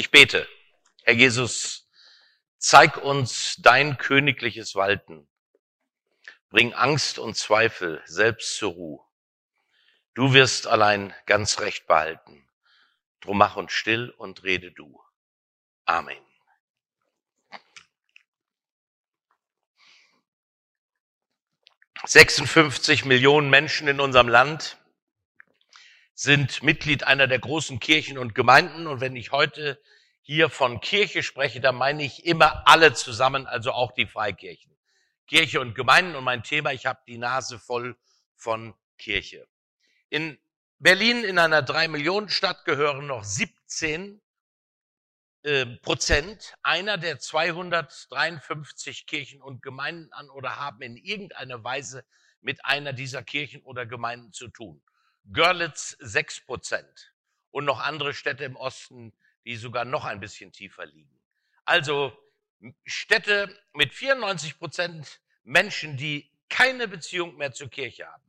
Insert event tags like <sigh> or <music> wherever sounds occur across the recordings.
Ich bete. Herr Jesus, zeig uns dein königliches Walten. Bring Angst und Zweifel selbst zur Ruhe. Du wirst allein ganz recht behalten. Drum mach uns still und rede du. Amen. Sechsundfünfzig Millionen Menschen in unserem Land sind Mitglied einer der großen Kirchen und Gemeinden. Und wenn ich heute hier von Kirche spreche, dann meine ich immer alle zusammen, also auch die Freikirchen. Kirche und Gemeinden und mein Thema, ich habe die Nase voll von Kirche. In Berlin, in einer drei Millionen Stadt, gehören noch 17 äh, Prozent einer der 253 Kirchen und Gemeinden an oder haben in irgendeiner Weise mit einer dieser Kirchen oder Gemeinden zu tun. Görlitz sechs Prozent und noch andere Städte im Osten, die sogar noch ein bisschen tiefer liegen. Also Städte mit 94 Prozent Menschen, die keine Beziehung mehr zur Kirche haben.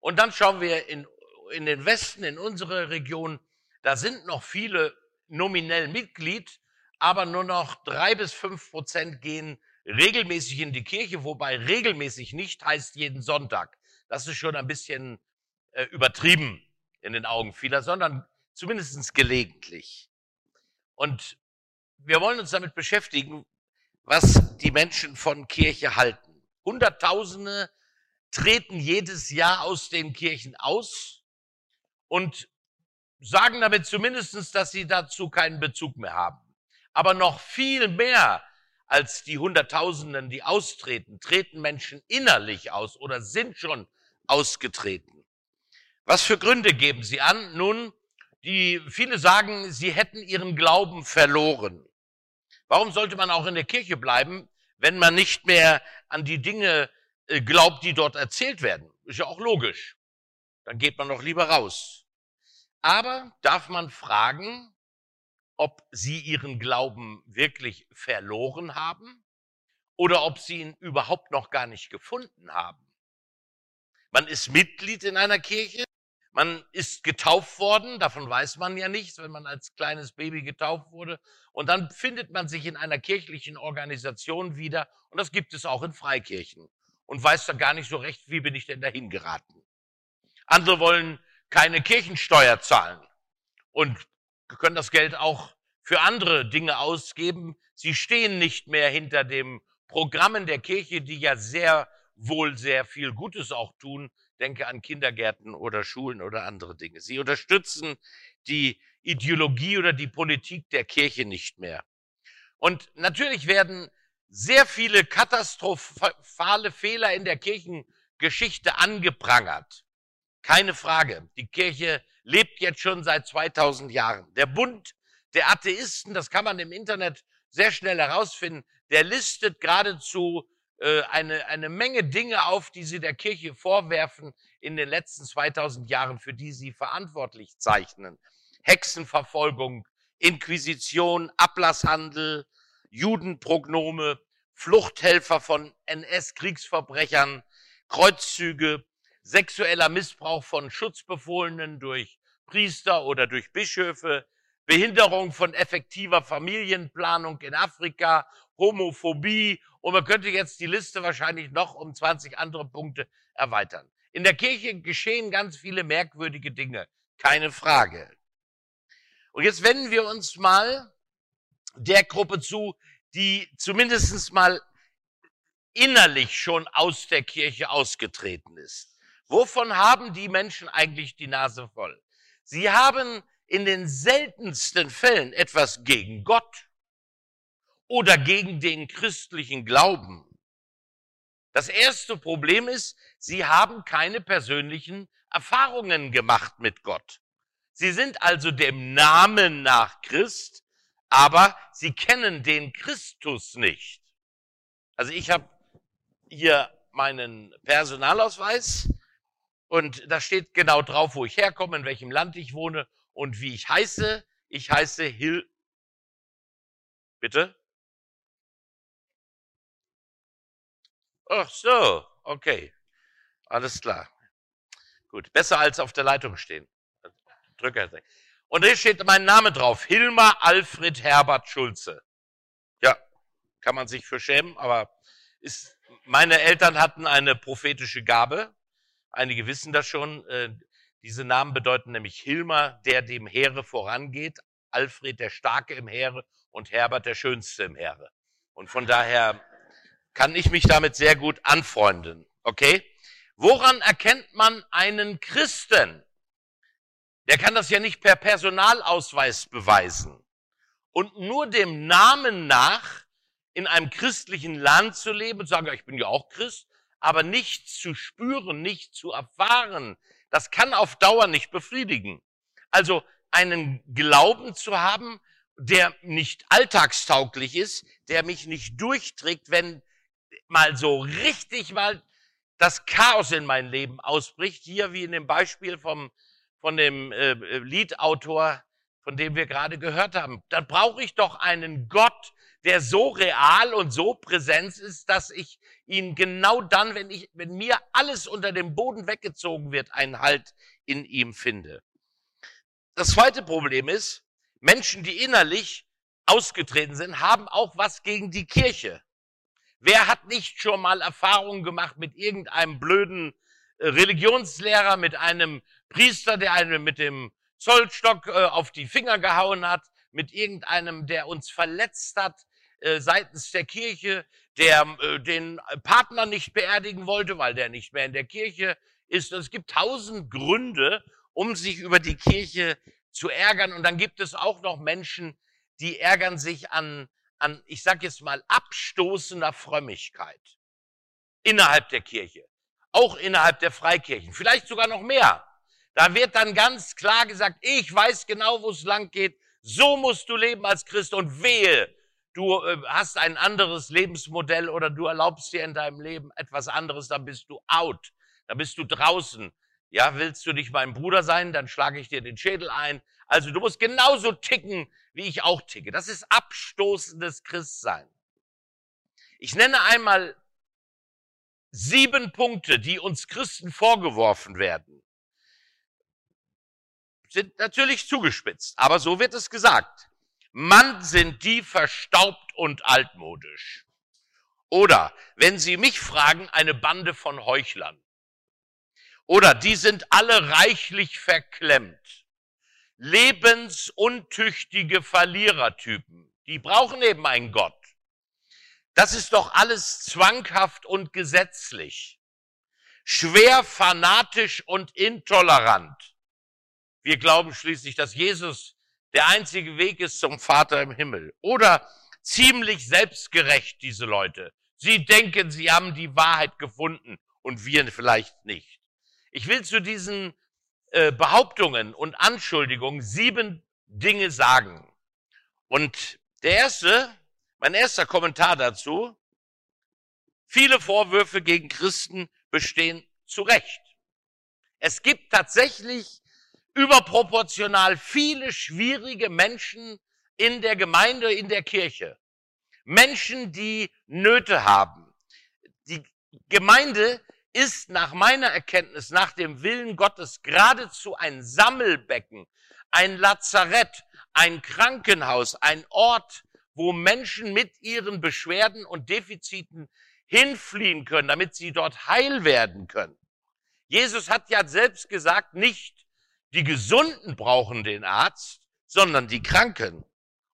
Und dann schauen wir in, in den Westen, in unsere Region, da sind noch viele nominell Mitglied, aber nur noch drei bis fünf Prozent gehen regelmäßig in die Kirche, wobei regelmäßig nicht heißt jeden Sonntag. Das ist schon ein bisschen äh, übertrieben in den Augen vieler, sondern zumindest gelegentlich. Und wir wollen uns damit beschäftigen, was die Menschen von Kirche halten. Hunderttausende treten jedes Jahr aus den Kirchen aus und sagen damit zumindestens, dass sie dazu keinen Bezug mehr haben. Aber noch viel mehr als die Hunderttausenden, die austreten, treten Menschen innerlich aus oder sind schon ausgetreten. Was für Gründe geben sie an? Nun, die, viele sagen, sie hätten ihren Glauben verloren. Warum sollte man auch in der Kirche bleiben, wenn man nicht mehr an die Dinge äh, glaubt, die dort erzählt werden? Ist ja auch logisch. Dann geht man doch lieber raus. Aber darf man fragen, ob sie ihren Glauben wirklich verloren haben oder ob sie ihn überhaupt noch gar nicht gefunden haben? Man ist Mitglied in einer Kirche, man ist getauft worden, davon weiß man ja nichts, wenn man als kleines Baby getauft wurde. Und dann findet man sich in einer kirchlichen Organisation wieder. Und das gibt es auch in Freikirchen. Und weiß dann gar nicht so recht, wie bin ich denn dahin geraten. Andere wollen keine Kirchensteuer zahlen und können das Geld auch für andere Dinge ausgeben. Sie stehen nicht mehr hinter dem Programmen der Kirche, die ja sehr wohl sehr viel Gutes auch tun, denke an Kindergärten oder Schulen oder andere Dinge. Sie unterstützen die Ideologie oder die Politik der Kirche nicht mehr. Und natürlich werden sehr viele katastrophale Fehler in der Kirchengeschichte angeprangert. Keine Frage. Die Kirche lebt jetzt schon seit 2000 Jahren. Der Bund der Atheisten, das kann man im Internet sehr schnell herausfinden, der listet geradezu äh, eine, eine Menge Dinge auf, die sie der Kirche vorwerfen in den letzten 2000 Jahren, für die sie verantwortlich zeichnen. Hexenverfolgung, Inquisition, Ablasshandel, Judenprognome, Fluchthelfer von NS-Kriegsverbrechern, Kreuzzüge, sexueller Missbrauch von Schutzbefohlenen durch Priester oder durch Bischöfe, Behinderung von effektiver Familienplanung in Afrika, Homophobie und man könnte jetzt die Liste wahrscheinlich noch um 20 andere Punkte erweitern. In der Kirche geschehen ganz viele merkwürdige Dinge, keine Frage. Und jetzt wenden wir uns mal der Gruppe zu, die zumindest mal innerlich schon aus der Kirche ausgetreten ist. Wovon haben die Menschen eigentlich die Nase voll? Sie haben in den seltensten Fällen etwas gegen Gott oder gegen den christlichen Glauben. Das erste Problem ist, sie haben keine persönlichen Erfahrungen gemacht mit Gott. Sie sind also dem Namen nach Christ, aber sie kennen den Christus nicht. Also ich habe hier meinen Personalausweis und da steht genau drauf, wo ich herkomme, in welchem Land ich wohne und wie ich heiße. Ich heiße Hill. Bitte? Ach so, okay. Alles klar. Gut, besser als auf der Leitung stehen. Drücker. Und da steht mein Name drauf. Hilmar Alfred Herbert Schulze. Ja, kann man sich für schämen, aber ist, meine Eltern hatten eine prophetische Gabe. Einige wissen das schon. Diese Namen bedeuten nämlich Hilmar, der dem Heere vorangeht, Alfred der Starke im Heere und Herbert der Schönste im Heere. Und von daher kann ich mich damit sehr gut anfreunden. Okay? Woran erkennt man einen Christen? Der kann das ja nicht per Personalausweis beweisen. Und nur dem Namen nach in einem christlichen Land zu leben und sagen, ich bin ja auch Christ, aber nichts zu spüren, nicht zu erfahren, das kann auf Dauer nicht befriedigen. Also einen Glauben zu haben, der nicht alltagstauglich ist, der mich nicht durchträgt, wenn mal so richtig mal das Chaos in mein Leben ausbricht, hier wie in dem Beispiel vom, von dem äh, Liedautor, von dem wir gerade gehört haben. Dann brauche ich doch einen Gott, der so real und so präsent ist, dass ich ihn genau dann, wenn ich, wenn mir alles unter dem Boden weggezogen wird, einen Halt in ihm finde. Das zweite Problem ist, Menschen, die innerlich ausgetreten sind, haben auch was gegen die Kirche. Wer hat nicht schon mal Erfahrungen gemacht mit irgendeinem blöden äh, Religionslehrer, mit einem Priester, der einem mit dem Zollstock äh, auf die Finger gehauen hat, mit irgendeinem, der uns verletzt hat, äh, seitens der Kirche, der äh, den Partner nicht beerdigen wollte, weil der nicht mehr in der Kirche ist. Es gibt tausend Gründe, um sich über die Kirche zu ärgern. Und dann gibt es auch noch Menschen, die ärgern sich an, an ich sage jetzt mal, abstoßender Frömmigkeit innerhalb der Kirche, auch innerhalb der Freikirchen, vielleicht sogar noch mehr. Da wird dann ganz klar gesagt, ich weiß genau, wo es lang geht, so musst du leben als Christ und wehe, du äh, hast ein anderes Lebensmodell oder du erlaubst dir in deinem Leben etwas anderes, dann bist du out, dann bist du draußen. Ja, willst du nicht mein Bruder sein, dann schlage ich dir den Schädel ein. Also du musst genauso ticken, wie ich auch ticke. Das ist abstoßendes Christsein. Ich nenne einmal sieben Punkte, die uns Christen vorgeworfen werden. Sind natürlich zugespitzt, aber so wird es gesagt. Mann sind die verstaubt und altmodisch. Oder, wenn Sie mich fragen, eine Bande von Heuchlern. Oder die sind alle reichlich verklemmt. Lebensuntüchtige Verlierertypen. Die brauchen eben einen Gott. Das ist doch alles zwanghaft und gesetzlich. Schwer fanatisch und intolerant. Wir glauben schließlich, dass Jesus der einzige Weg ist zum Vater im Himmel. Oder ziemlich selbstgerecht, diese Leute. Sie denken, sie haben die Wahrheit gefunden und wir vielleicht nicht. Ich will zu diesen äh, Behauptungen und Anschuldigungen sieben Dinge sagen. Und der erste, mein erster Kommentar dazu, viele Vorwürfe gegen Christen bestehen zu Recht. Es gibt tatsächlich überproportional viele schwierige Menschen in der Gemeinde, in der Kirche. Menschen, die Nöte haben. Die Gemeinde ist nach meiner Erkenntnis, nach dem Willen Gottes geradezu ein Sammelbecken, ein Lazarett, ein Krankenhaus, ein Ort, wo Menschen mit ihren Beschwerden und Defiziten hinfliehen können, damit sie dort heil werden können. Jesus hat ja selbst gesagt, nicht die Gesunden brauchen den Arzt, sondern die Kranken.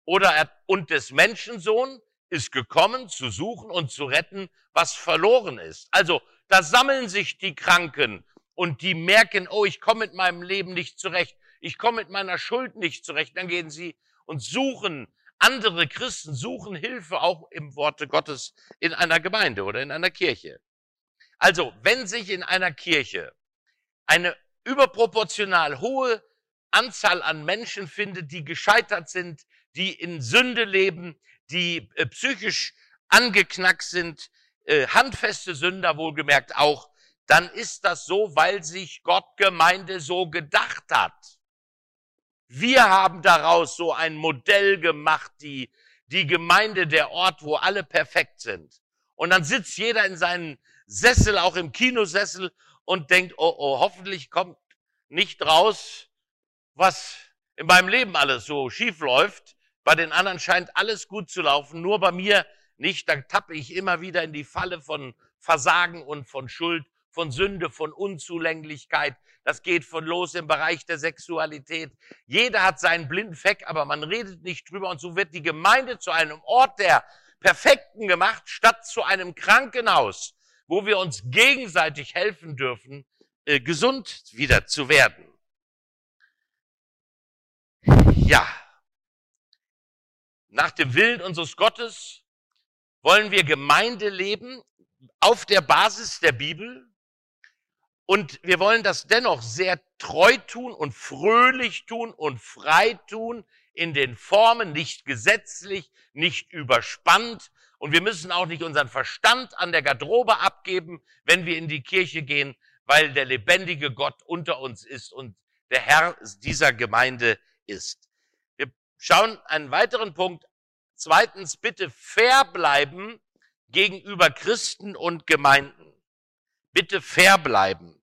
Oder er, und des Menschensohn ist gekommen, zu suchen und zu retten, was verloren ist. Also, da sammeln sich die Kranken und die merken, oh, ich komme mit meinem Leben nicht zurecht. Ich komme mit meiner Schuld nicht zurecht. Dann gehen sie und suchen, andere Christen suchen Hilfe auch im Worte Gottes in einer Gemeinde oder in einer Kirche. Also, wenn sich in einer Kirche eine überproportional hohe Anzahl an Menschen findet, die gescheitert sind, die in Sünde leben, die äh, psychisch angeknackt sind, äh, handfeste Sünder wohlgemerkt auch, dann ist das so, weil sich Gott Gemeinde so gedacht hat. Wir haben daraus so ein Modell gemacht, die, die Gemeinde, der Ort, wo alle perfekt sind. Und dann sitzt jeder in seinem Sessel, auch im Kinosessel und denkt, oh, oh, hoffentlich kommt nicht raus, was in meinem Leben alles so schief läuft, bei den anderen scheint alles gut zu laufen, nur bei mir nicht, dann tappe ich immer wieder in die Falle von Versagen und von Schuld, von Sünde, von Unzulänglichkeit. Das geht von los im Bereich der Sexualität. Jeder hat seinen blinden Fleck, aber man redet nicht drüber und so wird die Gemeinde zu einem Ort der Perfekten gemacht, statt zu einem Krankenhaus, wo wir uns gegenseitig helfen dürfen, äh, gesund wieder zu werden. Ja, nach dem Willen unseres Gottes wollen wir Gemeinde leben auf der Basis der Bibel und wir wollen das dennoch sehr treu tun und fröhlich tun und frei tun in den Formen, nicht gesetzlich, nicht überspannt. Und wir müssen auch nicht unseren Verstand an der Garderobe abgeben, wenn wir in die Kirche gehen, weil der lebendige Gott unter uns ist und der Herr dieser Gemeinde ist. Wir schauen einen weiteren Punkt. Zweitens, bitte fair bleiben gegenüber Christen und Gemeinden. Bitte fair bleiben.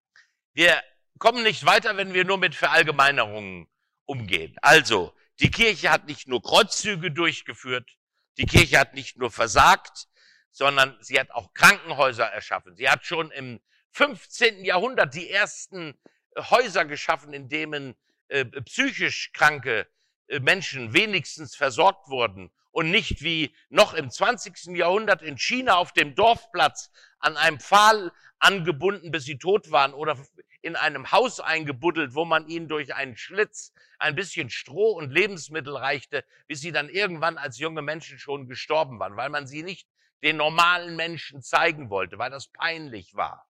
Wir kommen nicht weiter, wenn wir nur mit Verallgemeinerungen umgehen. Also, die Kirche hat nicht nur Kreuzzüge durchgeführt, die Kirche hat nicht nur versagt, sondern sie hat auch Krankenhäuser erschaffen. Sie hat schon im 15. Jahrhundert die ersten äh, Häuser geschaffen, in denen äh, psychisch kranke äh, Menschen wenigstens versorgt wurden und nicht wie noch im 20. Jahrhundert in China auf dem Dorfplatz an einem Pfahl angebunden, bis sie tot waren oder in einem Haus eingebuddelt, wo man ihnen durch einen Schlitz ein bisschen Stroh und Lebensmittel reichte, bis sie dann irgendwann als junge Menschen schon gestorben waren, weil man sie nicht den normalen Menschen zeigen wollte, weil das peinlich war.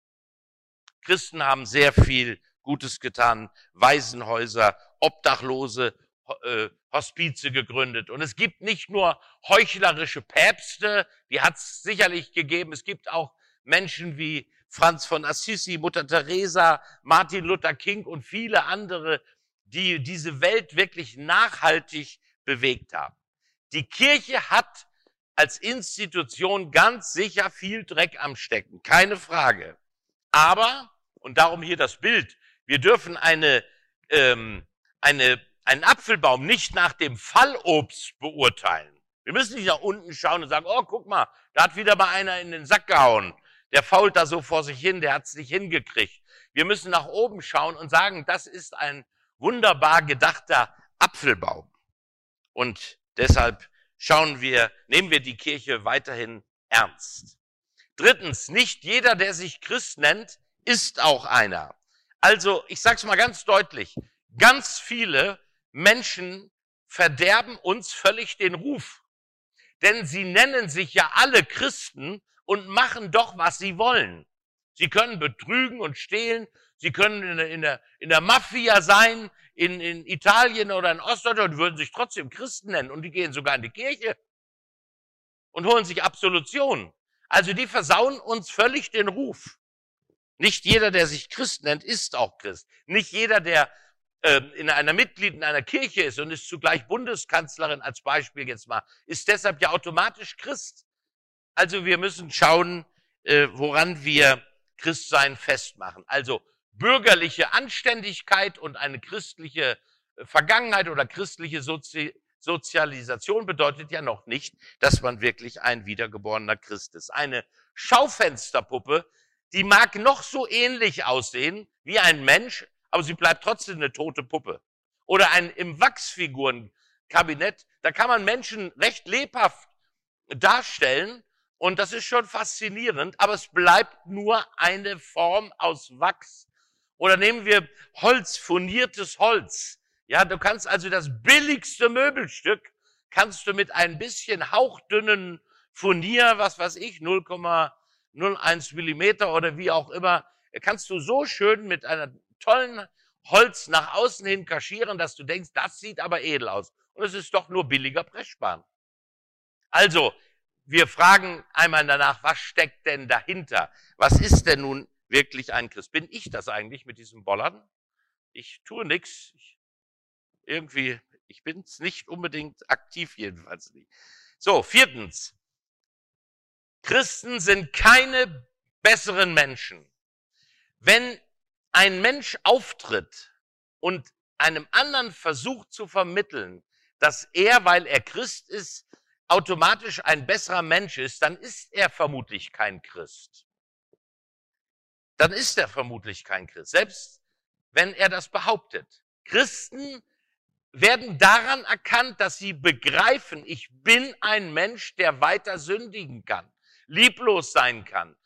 Christen haben sehr viel Gutes getan, Waisenhäuser, Obdachlose, äh, Hospize gegründet. Und es gibt nicht nur heuchlerische Päpste, die hat es sicherlich gegeben, es gibt auch Menschen wie Franz von Assisi, Mutter Teresa, Martin Luther King und viele andere, die diese Welt wirklich nachhaltig bewegt haben. Die Kirche hat als Institution ganz sicher viel Dreck am Stecken, keine Frage. Aber und darum hier das Bild. Wir dürfen eine, ähm, eine, einen Apfelbaum nicht nach dem Fallobst beurteilen. Wir müssen nicht nach unten schauen und sagen, oh, guck mal, da hat wieder mal einer in den Sack gehauen. Der fault da so vor sich hin, der hat es nicht hingekriegt. Wir müssen nach oben schauen und sagen, das ist ein wunderbar gedachter Apfelbaum. Und deshalb schauen wir, nehmen wir die Kirche weiterhin ernst. Drittens, nicht jeder, der sich Christ nennt, ist auch einer. Also, ich sage es mal ganz deutlich, ganz viele Menschen verderben uns völlig den Ruf. Denn sie nennen sich ja alle Christen und machen doch, was sie wollen. Sie können betrügen und stehlen, sie können in der, in der, in der Mafia sein, in, in Italien oder in Ostdeutschland würden sich trotzdem Christen nennen und die gehen sogar in die Kirche und holen sich Absolution. Also die versauen uns völlig den Ruf. Nicht jeder, der sich Christ nennt, ist auch Christ. Nicht jeder, der äh, in einer Mitglied in einer Kirche ist und ist zugleich Bundeskanzlerin als Beispiel jetzt mal, ist deshalb ja automatisch Christ. Also wir müssen schauen, äh, woran wir Christsein festmachen. Also bürgerliche Anständigkeit und eine christliche äh, Vergangenheit oder christliche Sozi Sozialisation bedeutet ja noch nicht, dass man wirklich ein wiedergeborener Christ ist. Eine Schaufensterpuppe die mag noch so ähnlich aussehen wie ein Mensch, aber sie bleibt trotzdem eine tote Puppe. Oder ein im Wachsfigurenkabinett, da kann man Menschen recht lebhaft darstellen und das ist schon faszinierend, aber es bleibt nur eine Form aus Wachs. Oder nehmen wir Holz, furniertes Holz. Ja, du kannst also das billigste Möbelstück kannst du mit ein bisschen hauchdünnen Furnier, was weiß ich, 0, 0,1 Millimeter oder wie auch immer, kannst du so schön mit einer tollen Holz nach außen hin kaschieren, dass du denkst, das sieht aber edel aus. Und es ist doch nur billiger Pressspan. Also, wir fragen einmal danach, was steckt denn dahinter? Was ist denn nun wirklich ein Christ? Bin ich das eigentlich mit diesem Bollern? Ich tue nichts. Irgendwie, ich bin es nicht unbedingt aktiv, jedenfalls nicht. So, viertens. Christen sind keine besseren Menschen. Wenn ein Mensch auftritt und einem anderen versucht zu vermitteln, dass er, weil er Christ ist, automatisch ein besserer Mensch ist, dann ist er vermutlich kein Christ. Dann ist er vermutlich kein Christ, selbst wenn er das behauptet. Christen werden daran erkannt, dass sie begreifen, ich bin ein Mensch, der weiter sündigen kann, lieblos sein kann,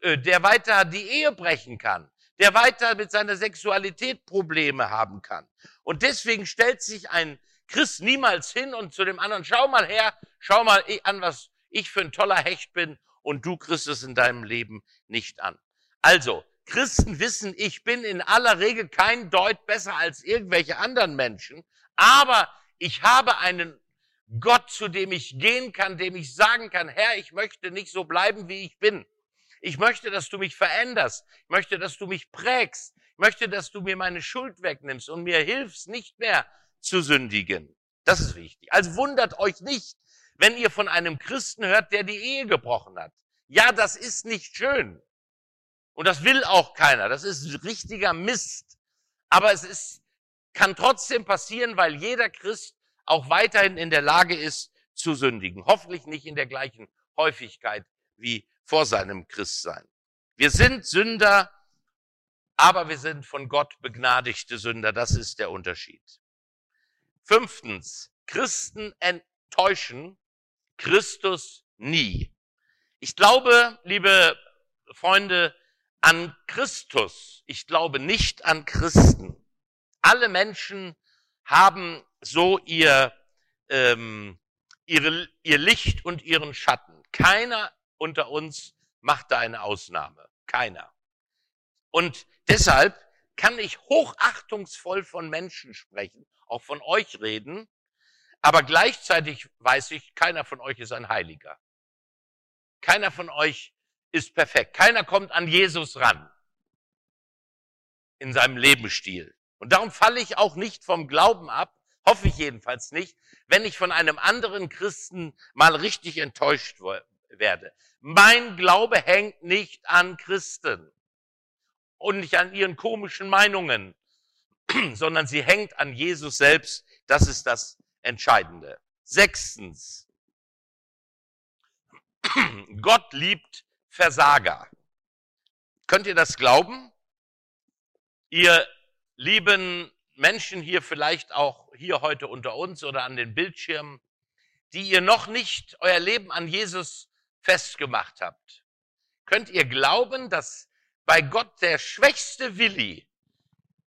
äh, der weiter die Ehe brechen kann, der weiter mit seiner Sexualität Probleme haben kann. Und deswegen stellt sich ein Christ niemals hin und zu dem anderen, schau mal her, schau mal an, was ich für ein toller Hecht bin und du kriegst es in deinem Leben nicht an. Also, Christen wissen, ich bin in aller Regel kein Deut besser als irgendwelche anderen Menschen, aber ich habe einen Gott, zu dem ich gehen kann, dem ich sagen kann, Herr, ich möchte nicht so bleiben, wie ich bin. Ich möchte, dass du mich veränderst. Ich möchte, dass du mich prägst. Ich möchte, dass du mir meine Schuld wegnimmst und mir hilfst, nicht mehr zu sündigen. Das ist wichtig. Also wundert euch nicht, wenn ihr von einem Christen hört, der die Ehe gebrochen hat. Ja, das ist nicht schön. Und das will auch keiner. Das ist richtiger Mist. Aber es ist, kann trotzdem passieren, weil jeder Christ auch weiterhin in der Lage ist zu sündigen. Hoffentlich nicht in der gleichen Häufigkeit wie vor seinem Christsein. Wir sind Sünder, aber wir sind von Gott begnadigte Sünder. Das ist der Unterschied. Fünftens, Christen enttäuschen Christus nie. Ich glaube, liebe Freunde, an Christus. Ich glaube nicht an Christen. Alle Menschen haben so ihr, ähm, ihre, ihr Licht und ihren Schatten. Keiner unter uns macht da eine Ausnahme. Keiner. Und deshalb kann ich hochachtungsvoll von Menschen sprechen, auch von euch reden, aber gleichzeitig weiß ich, keiner von euch ist ein Heiliger. Keiner von euch ist perfekt. Keiner kommt an Jesus ran in seinem Lebensstil. Und darum falle ich auch nicht vom Glauben ab, hoffe ich jedenfalls nicht, wenn ich von einem anderen Christen mal richtig enttäuscht werde. Mein Glaube hängt nicht an Christen und nicht an ihren komischen Meinungen, <clears throat> sondern sie hängt an Jesus selbst. Das ist das Entscheidende. Sechstens. <clears throat> Gott liebt Versager. Könnt ihr das glauben? Ihr lieben Menschen hier vielleicht auch hier heute unter uns oder an den Bildschirmen, die ihr noch nicht euer Leben an Jesus festgemacht habt. Könnt ihr glauben, dass bei Gott der schwächste Willi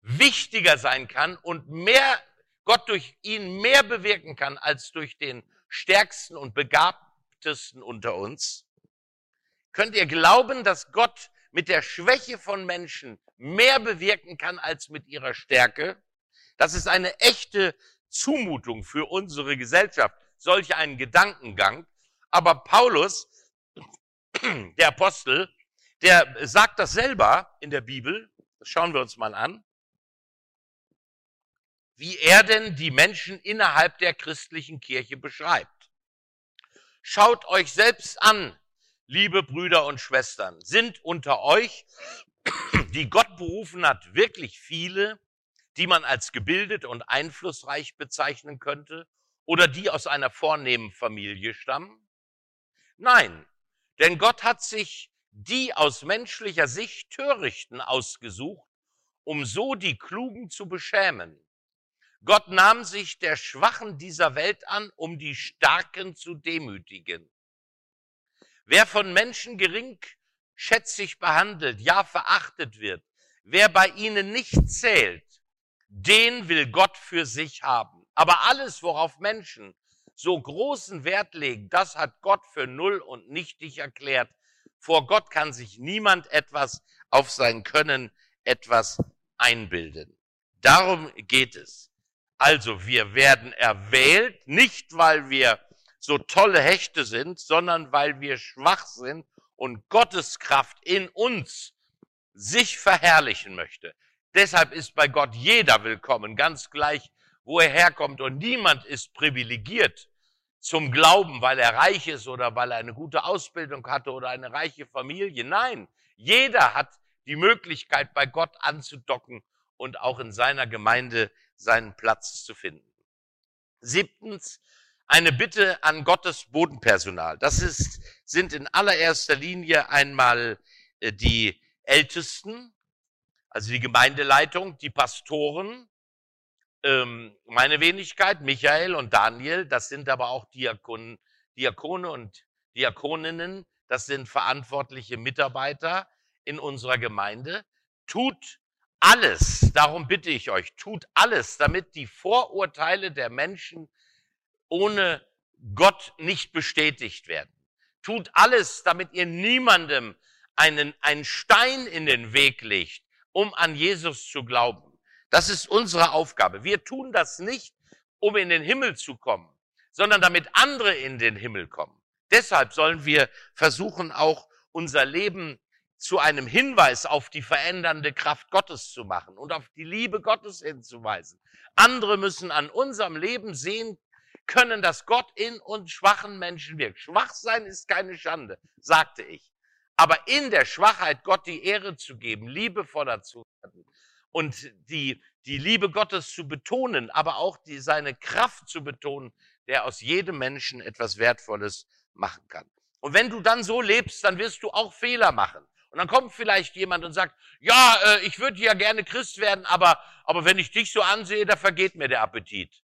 wichtiger sein kann und mehr, Gott durch ihn mehr bewirken kann als durch den stärksten und begabtesten unter uns? Könnt ihr glauben, dass Gott mit der Schwäche von Menschen mehr bewirken kann als mit ihrer Stärke? Das ist eine echte Zumutung für unsere Gesellschaft, solch einen Gedankengang. Aber Paulus, <clears throat> der Apostel, der sagt das selber in der Bibel. Das schauen wir uns mal an. Wie er denn die Menschen innerhalb der christlichen Kirche beschreibt. Schaut euch selbst an, liebe Brüder und Schwestern. Sind unter euch, die Gott berufen hat, wirklich viele, die man als gebildet und einflussreich bezeichnen könnte oder die aus einer vornehmen Familie stammen? Nein, denn Gott hat sich die aus menschlicher Sicht Törichten ausgesucht, um so die Klugen zu beschämen. Gott nahm sich der Schwachen dieser Welt an, um die Starken zu demütigen. Wer von Menschen geringschätzig behandelt, ja verachtet wird, wer bei ihnen nicht zählt, den will Gott für sich haben. Aber alles, worauf Menschen so großen Wert legen, das hat Gott für null und nichtig erklärt. Vor Gott kann sich niemand etwas auf sein Können, etwas einbilden. Darum geht es. Also wir werden erwählt, nicht weil wir so tolle Hechte sind, sondern weil wir schwach sind und Gottes Kraft in uns sich verherrlichen möchte. Deshalb ist bei Gott jeder willkommen, ganz gleich, wo er herkommt. Und niemand ist privilegiert zum Glauben, weil er reich ist oder weil er eine gute Ausbildung hatte oder eine reiche Familie. Nein, jeder hat die Möglichkeit, bei Gott anzudocken und auch in seiner Gemeinde seinen Platz zu finden. Siebtens, eine Bitte an Gottes Bodenpersonal. Das ist, sind in allererster Linie einmal äh, die Ältesten, also die Gemeindeleitung, die Pastoren, ähm, meine Wenigkeit, Michael und Daniel, das sind aber auch Diakon, Diakone und Diakoninnen, das sind verantwortliche Mitarbeiter in unserer Gemeinde. Tut alles, darum bitte ich euch, tut alles, damit die Vorurteile der Menschen ohne Gott nicht bestätigt werden. Tut alles, damit ihr niemandem einen, einen Stein in den Weg legt, um an Jesus zu glauben. Das ist unsere Aufgabe. Wir tun das nicht, um in den Himmel zu kommen, sondern damit andere in den Himmel kommen. Deshalb sollen wir versuchen, auch unser Leben zu einem Hinweis auf die verändernde Kraft Gottes zu machen und auf die Liebe Gottes hinzuweisen. Andere müssen an unserem Leben sehen können, dass Gott in uns schwachen Menschen wirkt. Schwach sein ist keine Schande, sagte ich. Aber in der Schwachheit Gott die Ehre zu geben, liebevoller zu werden und die, die Liebe Gottes zu betonen, aber auch die, seine Kraft zu betonen, der aus jedem Menschen etwas Wertvolles machen kann. Und wenn du dann so lebst, dann wirst du auch Fehler machen. Und dann kommt vielleicht jemand und sagt, ja, äh, ich würde ja gerne Christ werden, aber, aber wenn ich dich so ansehe, da vergeht mir der Appetit.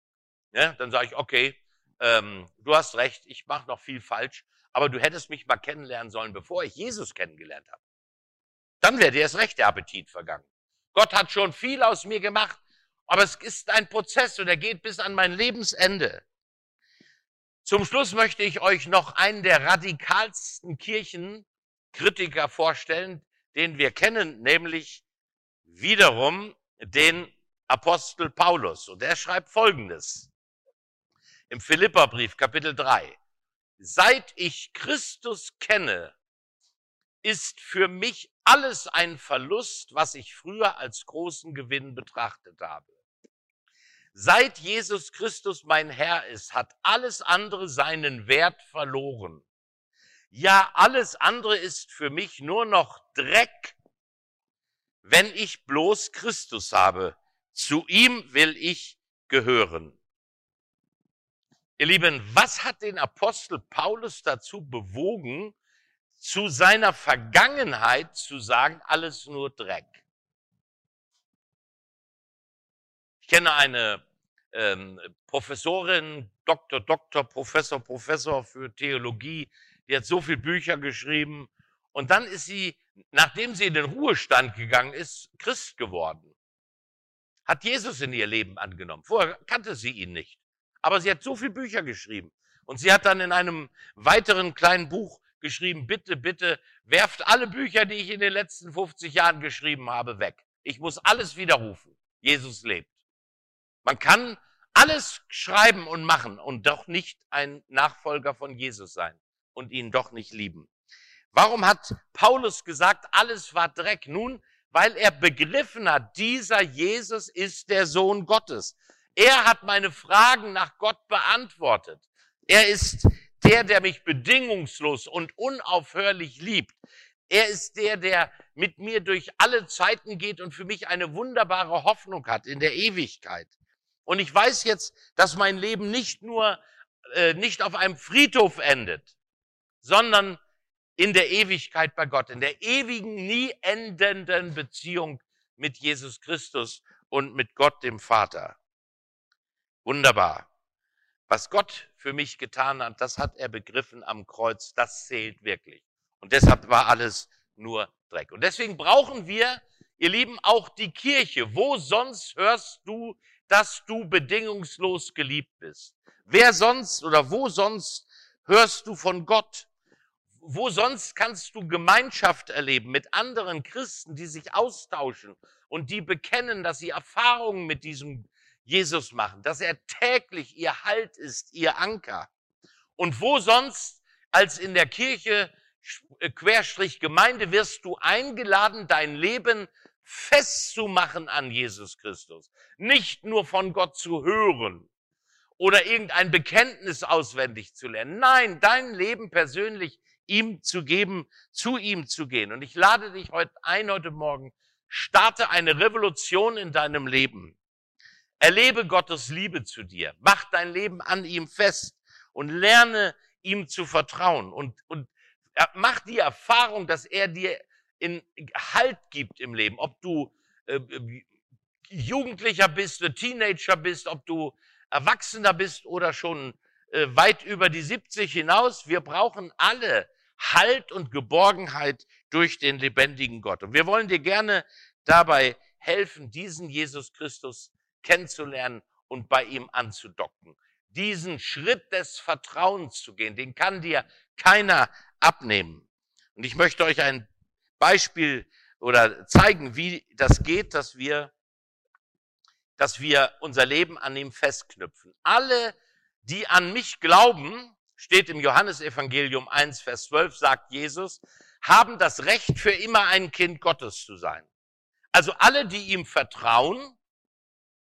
Ja, dann sage ich, okay, ähm, du hast recht, ich mache noch viel falsch, aber du hättest mich mal kennenlernen sollen, bevor ich Jesus kennengelernt habe. Dann wäre dir erst recht der Appetit vergangen. Gott hat schon viel aus mir gemacht, aber es ist ein Prozess und er geht bis an mein Lebensende. Zum Schluss möchte ich euch noch einen der radikalsten Kirchenkritiker vorstellen, den wir kennen, nämlich wiederum den Apostel Paulus. Und er schreibt Folgendes im Philipperbrief Kapitel 3. Seit ich Christus kenne, ist für mich alles ein Verlust, was ich früher als großen Gewinn betrachtet habe. Seit Jesus Christus mein Herr ist, hat alles andere seinen Wert verloren. Ja, alles andere ist für mich nur noch Dreck, wenn ich bloß Christus habe. Zu ihm will ich gehören. Ihr Lieben, was hat den Apostel Paulus dazu bewogen, zu seiner Vergangenheit zu sagen, alles nur Dreck? Ich kenne eine ähm, Professorin, Doktor, Doktor, Professor, Professor für Theologie, die hat so viele Bücher geschrieben und dann ist sie, nachdem sie in den Ruhestand gegangen ist, Christ geworden. Hat Jesus in ihr Leben angenommen. Vorher kannte sie ihn nicht. Aber sie hat so viele Bücher geschrieben. Und sie hat dann in einem weiteren kleinen Buch geschrieben, bitte, bitte, werft alle Bücher, die ich in den letzten 50 Jahren geschrieben habe, weg. Ich muss alles widerrufen. Jesus lebt. Man kann alles schreiben und machen und doch nicht ein Nachfolger von Jesus sein und ihn doch nicht lieben. Warum hat Paulus gesagt, alles war Dreck? Nun, weil er begriffen hat, dieser Jesus ist der Sohn Gottes. Er hat meine Fragen nach Gott beantwortet. Er ist der, der mich bedingungslos und unaufhörlich liebt. Er ist der, der mit mir durch alle Zeiten geht und für mich eine wunderbare Hoffnung hat in der Ewigkeit. Und ich weiß jetzt, dass mein Leben nicht nur äh, nicht auf einem Friedhof endet, sondern in der Ewigkeit bei Gott, in der ewigen, nie endenden Beziehung mit Jesus Christus und mit Gott dem Vater. Wunderbar. Was Gott für mich getan hat, das hat er begriffen am Kreuz, das zählt wirklich. Und deshalb war alles nur Dreck. Und deswegen brauchen wir, ihr Lieben, auch die Kirche. Wo sonst hörst du, dass du bedingungslos geliebt bist? Wer sonst oder wo sonst hörst du von Gott? Wo sonst kannst du Gemeinschaft erleben mit anderen Christen, die sich austauschen und die bekennen, dass sie Erfahrungen mit diesem Jesus machen, dass er täglich ihr Halt ist, ihr Anker. Und wo sonst als in der Kirche äh, Querstrich Gemeinde wirst du eingeladen, dein Leben festzumachen an Jesus Christus. Nicht nur von Gott zu hören oder irgendein Bekenntnis auswendig zu lernen. Nein, dein Leben persönlich ihm zu geben, zu ihm zu gehen. Und ich lade dich heute ein, heute Morgen, starte eine Revolution in deinem Leben. Erlebe Gottes Liebe zu dir. Mach dein Leben an ihm fest und lerne ihm zu vertrauen und, und mach die Erfahrung, dass er dir in Halt gibt im Leben. Ob du äh, Jugendlicher bist, Teenager bist, ob du Erwachsener bist oder schon äh, weit über die 70 hinaus. Wir brauchen alle Halt und Geborgenheit durch den lebendigen Gott. Und wir wollen dir gerne dabei helfen, diesen Jesus Christus kennenzulernen und bei ihm anzudocken. Diesen Schritt des Vertrauens zu gehen, den kann dir keiner abnehmen. Und ich möchte euch ein Beispiel oder zeigen, wie das geht, dass wir, dass wir unser Leben an ihm festknüpfen. Alle, die an mich glauben, steht im Johannesevangelium 1, Vers 12, sagt Jesus, haben das Recht für immer ein Kind Gottes zu sein. Also alle, die ihm vertrauen,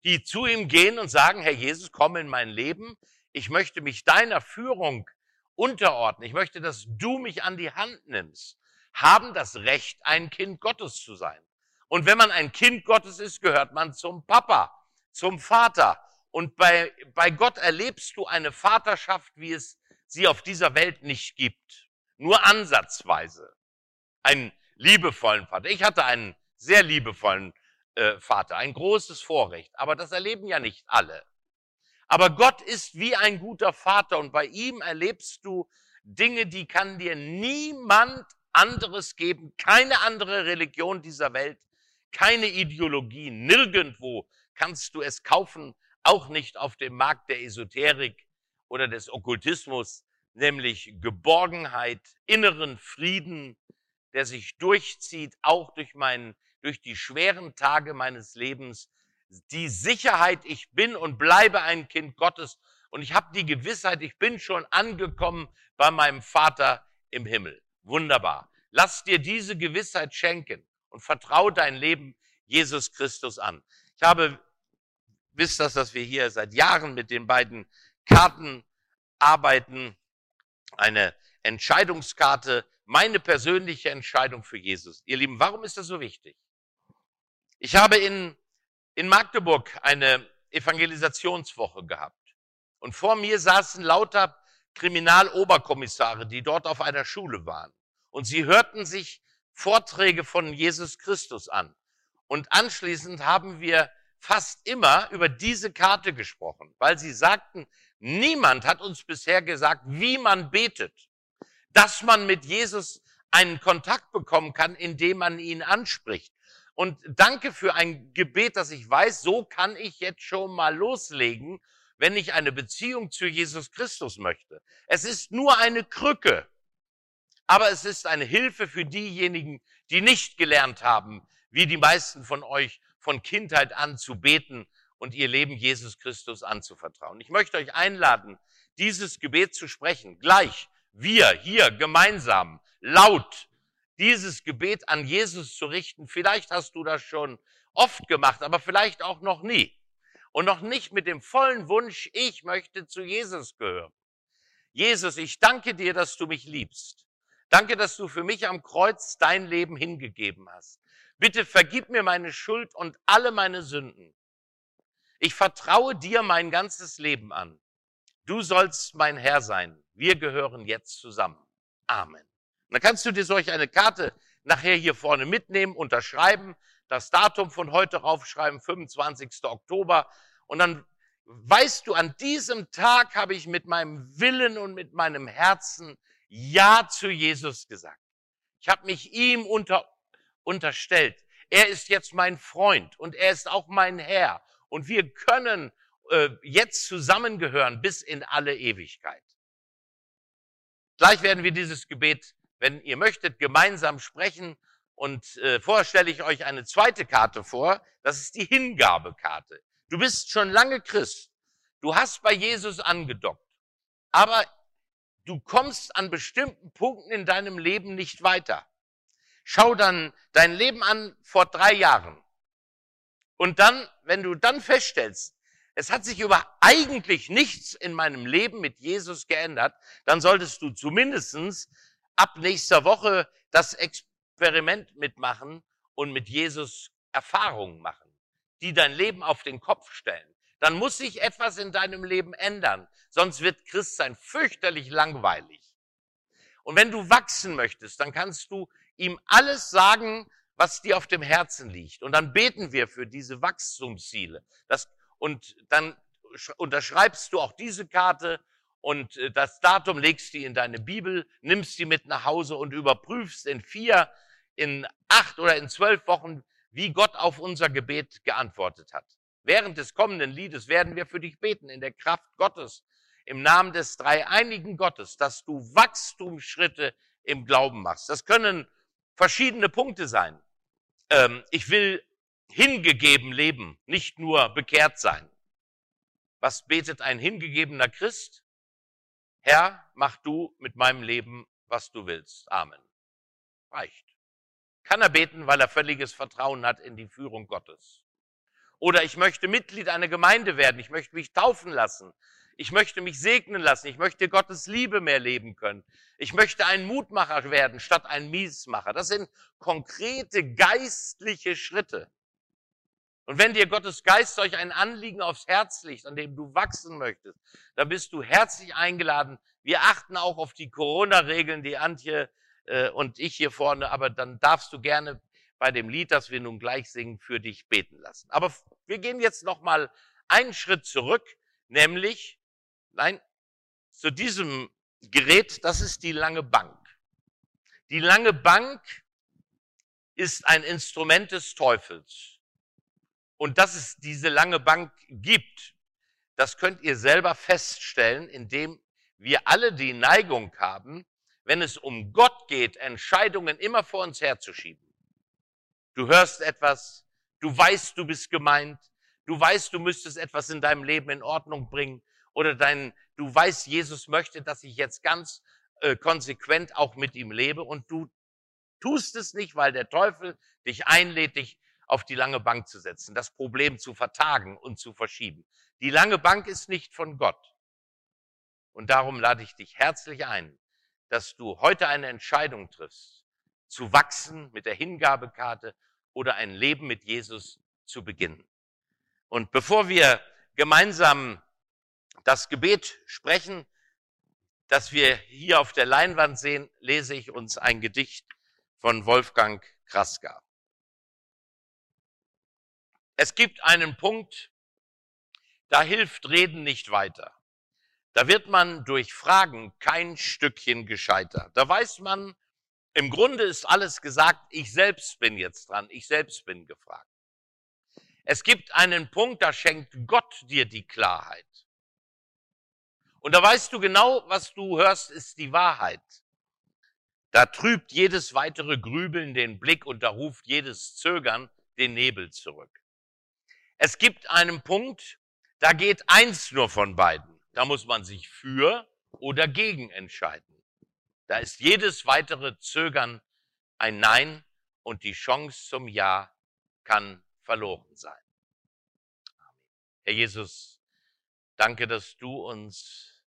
die zu ihm gehen und sagen, Herr Jesus, komm in mein Leben, ich möchte mich deiner Führung unterordnen, ich möchte, dass du mich an die Hand nimmst, haben das Recht, ein Kind Gottes zu sein. Und wenn man ein Kind Gottes ist, gehört man zum Papa, zum Vater. Und bei, bei Gott erlebst du eine Vaterschaft, wie es sie auf dieser Welt nicht gibt. Nur ansatzweise. Einen liebevollen Vater. Ich hatte einen sehr liebevollen äh, Vater, ein großes Vorrecht. Aber das erleben ja nicht alle. Aber Gott ist wie ein guter Vater und bei ihm erlebst du Dinge, die kann dir niemand anderes geben, keine andere Religion dieser Welt, keine Ideologie, nirgendwo kannst du es kaufen, auch nicht auf dem Markt der Esoterik oder des Okkultismus, nämlich Geborgenheit, inneren Frieden, der sich durchzieht, auch durch meinen, durch die schweren Tage meines Lebens, die Sicherheit, ich bin und bleibe ein Kind Gottes und ich habe die Gewissheit, ich bin schon angekommen bei meinem Vater im Himmel. Wunderbar. Lass dir diese Gewissheit schenken und vertrau dein Leben Jesus Christus an. Ich habe, wisst das, dass wir hier seit Jahren mit den beiden Karten arbeiten. Eine Entscheidungskarte, meine persönliche Entscheidung für Jesus. Ihr Lieben, warum ist das so wichtig? Ich habe in, in Magdeburg eine Evangelisationswoche gehabt. Und vor mir saßen lauter Kriminaloberkommissare, die dort auf einer Schule waren. Und sie hörten sich Vorträge von Jesus Christus an. Und anschließend haben wir fast immer über diese Karte gesprochen, weil sie sagten, niemand hat uns bisher gesagt, wie man betet, dass man mit Jesus einen Kontakt bekommen kann, indem man ihn anspricht. Und danke für ein Gebet, dass ich weiß, so kann ich jetzt schon mal loslegen, wenn ich eine Beziehung zu Jesus Christus möchte. Es ist nur eine Krücke, aber es ist eine Hilfe für diejenigen, die nicht gelernt haben, wie die meisten von euch von Kindheit an zu beten und ihr Leben Jesus Christus anzuvertrauen. Ich möchte euch einladen, dieses Gebet zu sprechen. Gleich wir hier gemeinsam, laut, dieses Gebet an Jesus zu richten. Vielleicht hast du das schon oft gemacht, aber vielleicht auch noch nie. Und noch nicht mit dem vollen Wunsch, ich möchte zu Jesus gehören. Jesus, ich danke dir, dass du mich liebst. Danke, dass du für mich am Kreuz dein Leben hingegeben hast. Bitte vergib mir meine Schuld und alle meine Sünden. Ich vertraue dir mein ganzes Leben an. Du sollst mein Herr sein. Wir gehören jetzt zusammen. Amen. Und dann kannst du dir solch eine Karte nachher hier vorne mitnehmen, unterschreiben, das Datum von heute raufschreiben, 25. Oktober. Und dann weißt du, an diesem Tag habe ich mit meinem Willen und mit meinem Herzen Ja zu Jesus gesagt. Ich habe mich ihm unter, unterstellt. Er ist jetzt mein Freund und er ist auch mein Herr. Und wir können äh, jetzt zusammengehören bis in alle Ewigkeit. Gleich werden wir dieses Gebet, wenn ihr möchtet, gemeinsam sprechen. Und äh, vorher stelle ich euch eine zweite Karte vor. Das ist die Hingabekarte. Du bist schon lange Christ. Du hast bei Jesus angedockt. Aber du kommst an bestimmten Punkten in deinem Leben nicht weiter. Schau dann dein Leben an vor drei Jahren. Und dann, wenn du dann feststellst, es hat sich über eigentlich nichts in meinem Leben mit Jesus geändert, dann solltest du zumindestens ab nächster Woche das Experiment mitmachen und mit Jesus Erfahrungen machen, die dein Leben auf den Kopf stellen. dann muss sich etwas in deinem Leben ändern. Sonst wird Christsein fürchterlich langweilig. Und wenn du wachsen möchtest, dann kannst du ihm alles sagen, was dir auf dem Herzen liegt. Und dann beten wir für diese Wachstumsziele. Das, und dann unterschreibst du auch diese Karte und äh, das Datum legst du in deine Bibel, nimmst sie mit nach Hause und überprüfst in vier, in acht oder in zwölf Wochen, wie Gott auf unser Gebet geantwortet hat. Während des kommenden Liedes werden wir für dich beten in der Kraft Gottes, im Namen des dreieinigen Gottes, dass du Wachstumsschritte im Glauben machst. Das können verschiedene Punkte sein. Ähm, ich will hingegeben leben, nicht nur bekehrt sein. Was betet ein hingegebener Christ? Herr, mach du mit meinem Leben, was du willst. Amen. Reicht. Kann er beten, weil er völliges Vertrauen hat in die Führung Gottes. Oder ich möchte Mitglied einer Gemeinde werden, ich möchte mich taufen lassen, ich möchte mich segnen lassen, ich möchte Gottes Liebe mehr leben können, ich möchte ein Mutmacher werden statt ein Miesmacher. Das sind konkrete geistliche Schritte. Und wenn dir Gottes Geist solch ein Anliegen aufs Herz legt, an dem du wachsen möchtest, dann bist du herzlich eingeladen. Wir achten auch auf die Corona-Regeln, die Antje äh, und ich hier vorne, aber dann darfst du gerne bei dem Lied, das wir nun gleich singen, für dich beten lassen. Aber wir gehen jetzt noch mal einen Schritt zurück, nämlich, nein, zu diesem Gerät, das ist die lange Bank. Die lange Bank ist ein Instrument des Teufels. Und dass es diese lange Bank gibt, das könnt ihr selber feststellen, indem wir alle die Neigung haben, wenn es um Gott geht, Entscheidungen immer vor uns herzuschieben. Du hörst etwas, du weißt, du bist gemeint, du weißt, du müsstest etwas in deinem Leben in Ordnung bringen oder dein, du weißt, Jesus möchte, dass ich jetzt ganz äh, konsequent auch mit ihm lebe und du tust es nicht, weil der Teufel dich einlädt, dich auf die lange Bank zu setzen, das Problem zu vertagen und zu verschieben. Die lange Bank ist nicht von Gott. Und darum lade ich dich herzlich ein, dass du heute eine Entscheidung triffst, zu wachsen mit der Hingabekarte oder ein Leben mit Jesus zu beginnen. Und bevor wir gemeinsam das Gebet sprechen, das wir hier auf der Leinwand sehen, lese ich uns ein Gedicht von Wolfgang Kraska. Es gibt einen Punkt, da hilft Reden nicht weiter. Da wird man durch Fragen kein Stückchen gescheiter. Da weiß man, im Grunde ist alles gesagt, ich selbst bin jetzt dran, ich selbst bin gefragt. Es gibt einen Punkt, da schenkt Gott dir die Klarheit. Und da weißt du genau, was du hörst, ist die Wahrheit. Da trübt jedes weitere Grübeln den Blick und da ruft jedes Zögern den Nebel zurück. Es gibt einen Punkt, da geht eins nur von beiden. Da muss man sich für oder gegen entscheiden. Da ist jedes weitere Zögern ein Nein und die Chance zum Ja kann verloren sein. Herr Jesus, danke, dass du uns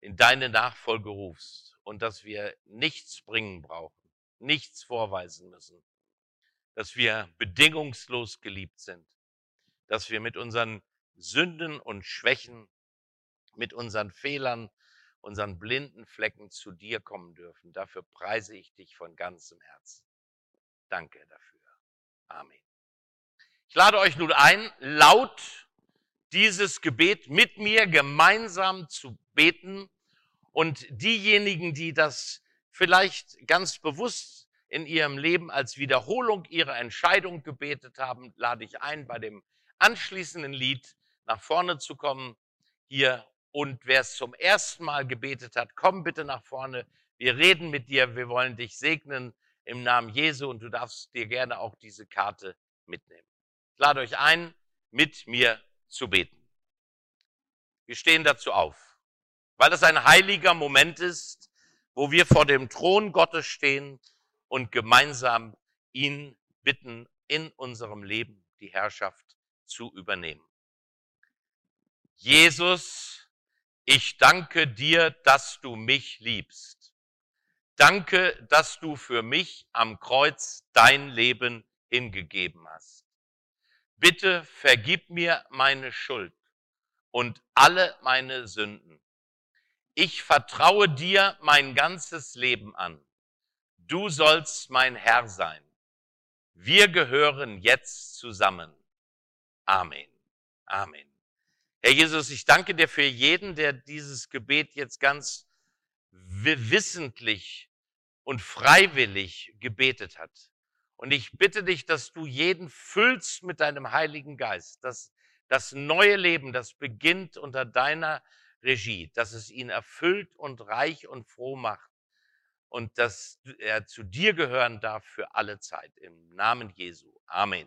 in deine Nachfolge rufst und dass wir nichts bringen brauchen, nichts vorweisen müssen, dass wir bedingungslos geliebt sind dass wir mit unseren Sünden und Schwächen, mit unseren Fehlern, unseren blinden Flecken zu dir kommen dürfen. Dafür preise ich dich von ganzem Herzen. Danke dafür. Amen. Ich lade euch nun ein, laut dieses Gebet mit mir gemeinsam zu beten und diejenigen, die das vielleicht ganz bewusst in ihrem Leben als Wiederholung ihrer Entscheidung gebetet haben, lade ich ein, bei dem anschließenden Lied nach vorne zu kommen hier. Und wer es zum ersten Mal gebetet hat, komm bitte nach vorne. Wir reden mit dir. Wir wollen dich segnen im Namen Jesu und du darfst dir gerne auch diese Karte mitnehmen. Ich lade euch ein, mit mir zu beten. Wir stehen dazu auf, weil es ein heiliger Moment ist, wo wir vor dem Thron Gottes stehen und gemeinsam ihn bitten, in unserem Leben die Herrschaft zu übernehmen. Jesus, ich danke dir, dass du mich liebst. Danke, dass du für mich am Kreuz dein Leben hingegeben hast. bitte vergib mir meine Schuld und alle meine Sünden. Ich vertraue dir mein ganzes Leben an. Du sollst mein Herr sein. Wir gehören jetzt zusammen. Amen. Amen. Herr Jesus, ich danke dir für jeden, der dieses Gebet jetzt ganz wissentlich und freiwillig gebetet hat. Und ich bitte dich, dass du jeden füllst mit deinem Heiligen Geist, dass das neue Leben, das beginnt unter deiner Regie, dass es ihn erfüllt und reich und froh macht und dass er zu dir gehören darf für alle Zeit. Im Namen Jesu. Amen.